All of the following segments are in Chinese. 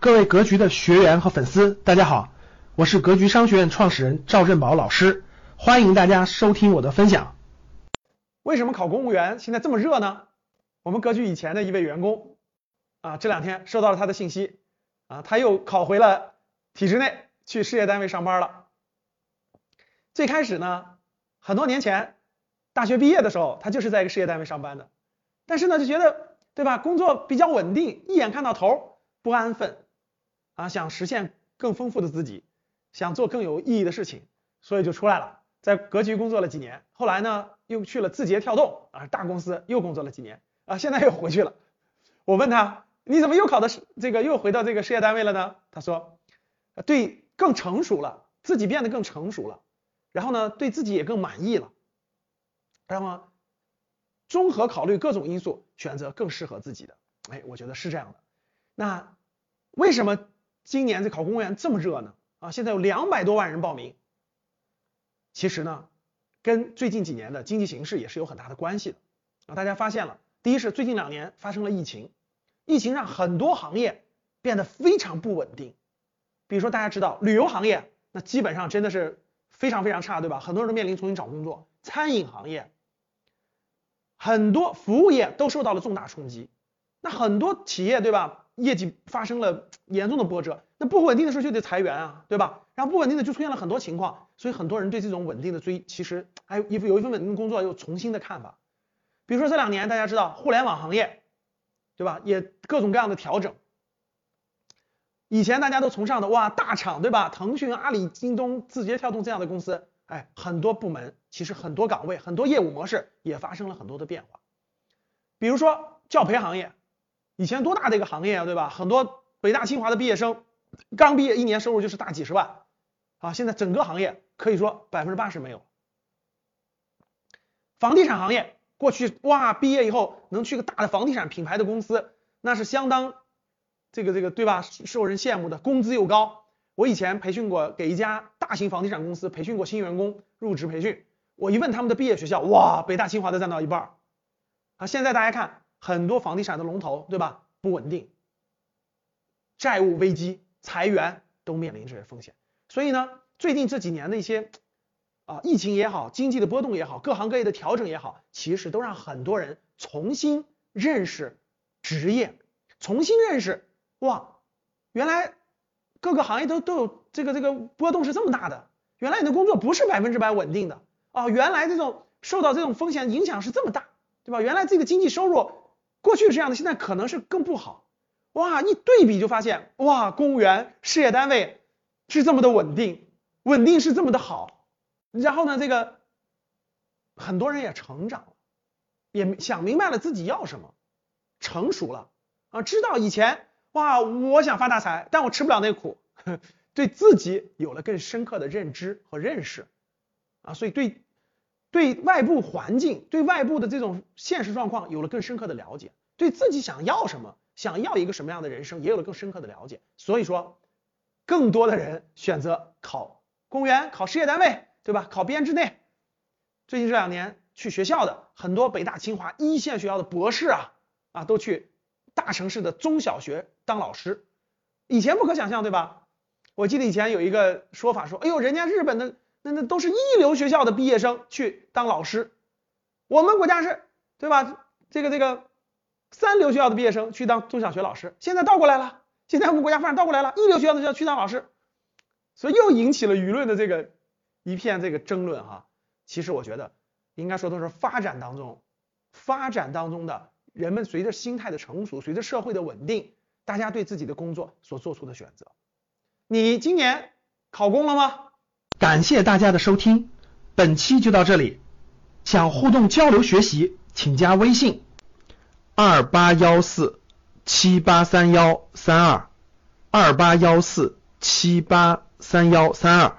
各位格局的学员和粉丝，大家好，我是格局商学院创始人赵振宝老师，欢迎大家收听我的分享。为什么考公务员现在这么热呢？我们格局以前的一位员工啊，这两天收到了他的信息啊，他又考回了体制内去事业单位上班了。最开始呢，很多年前大学毕业的时候，他就是在一个事业单位上班的，但是呢，就觉得对吧，工作比较稳定，一眼看到头，不安分。啊，想实现更丰富的自己，想做更有意义的事情，所以就出来了，在格局工作了几年，后来呢又去了字节跳动啊，大公司又工作了几年啊，现在又回去了。我问他，你怎么又考的是这个又回到这个事业单位了呢？他说，对，更成熟了，自己变得更成熟了，然后呢对自己也更满意了，然后综合考虑各种因素，选择更适合自己的。哎，我觉得是这样的。那为什么？今年这考公务员这么热呢？啊，现在有两百多万人报名。其实呢，跟最近几年的经济形势也是有很大的关系的。啊，大家发现了，第一是最近两年发生了疫情，疫情让很多行业变得非常不稳定。比如说大家知道旅游行业，那基本上真的是非常非常差，对吧？很多人都面临重新找工作。餐饮行业，很多服务业都受到了重大冲击。那很多企业，对吧？业绩发生了严重的波折，那不稳定的时候就得裁员啊，对吧？然后不稳定的就出现了很多情况，所以很多人对这种稳定的追，其实还有有一份稳定工作又重新的看法。比如说这两年大家知道互联网行业，对吧？也各种各样的调整。以前大家都崇尚的哇大厂，对吧？腾讯、阿里、京东、字节跳动这样的公司，哎，很多部门其实很多岗位、很多业务模式也发生了很多的变化。比如说教培行业。以前多大的一个行业啊，对吧？很多北大清华的毕业生刚毕业一年收入就是大几十万啊，现在整个行业可以说百分之八十没有。房地产行业过去哇，毕业以后能去个大的房地产品牌的公司，那是相当这个这个对吧？受人羡慕的，工资又高。我以前培训过，给一家大型房地产公司培训过新员工入职培训，我一问他们的毕业学校，哇，北大清华的占到一半啊。现在大家看。很多房地产的龙头，对吧？不稳定，债务危机、裁员都面临这些风险。所以呢，最近这几年的一些啊，疫情也好，经济的波动也好，各行各业的调整也好，其实都让很多人重新认识职业，重新认识哇，原来各个行业都都有这个这个波动是这么大的，原来你的工作不是百分之百稳定的啊，原来这种受到这种风险影响是这么大，对吧？原来这个经济收入。过去是这样的，现在可能是更不好。哇，一对比就发现，哇，公务员事业单位是这么的稳定，稳定是这么的好。然后呢，这个很多人也成长了，也想明白了自己要什么，成熟了啊，知道以前哇，我想发大财，但我吃不了那苦，对自己有了更深刻的认知和认识啊，所以对。对外部环境、对外部的这种现实状况有了更深刻的了解，对自己想要什么、想要一个什么样的人生也有了更深刻的了解。所以说，更多的人选择考公务员、考事业单位，对吧？考编制内。最近这两年去学校的很多北大清华一线学校的博士啊啊，都去大城市的中小学当老师。以前不可想象，对吧？我记得以前有一个说法说，哎呦，人家日本的。那那都是一流学校的毕业生去当老师，我们国家是对吧？这个这个三流学校的毕业生去当中小学老师，现在倒过来了，现在我们国家发展倒过来了，一流学校的要去当老师，所以又引起了舆论的这个一片这个争论哈。其实我觉得应该说都是发展当中，发展当中的人们随着心态的成熟，随着社会的稳定，大家对自己的工作所做出的选择。你今年考公了吗？感谢大家的收听，本期就到这里。想互动交流学习，请加微信二八幺四七八三幺三二二八幺四七八三幺三二，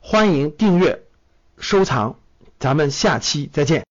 欢迎订阅收藏，咱们下期再见。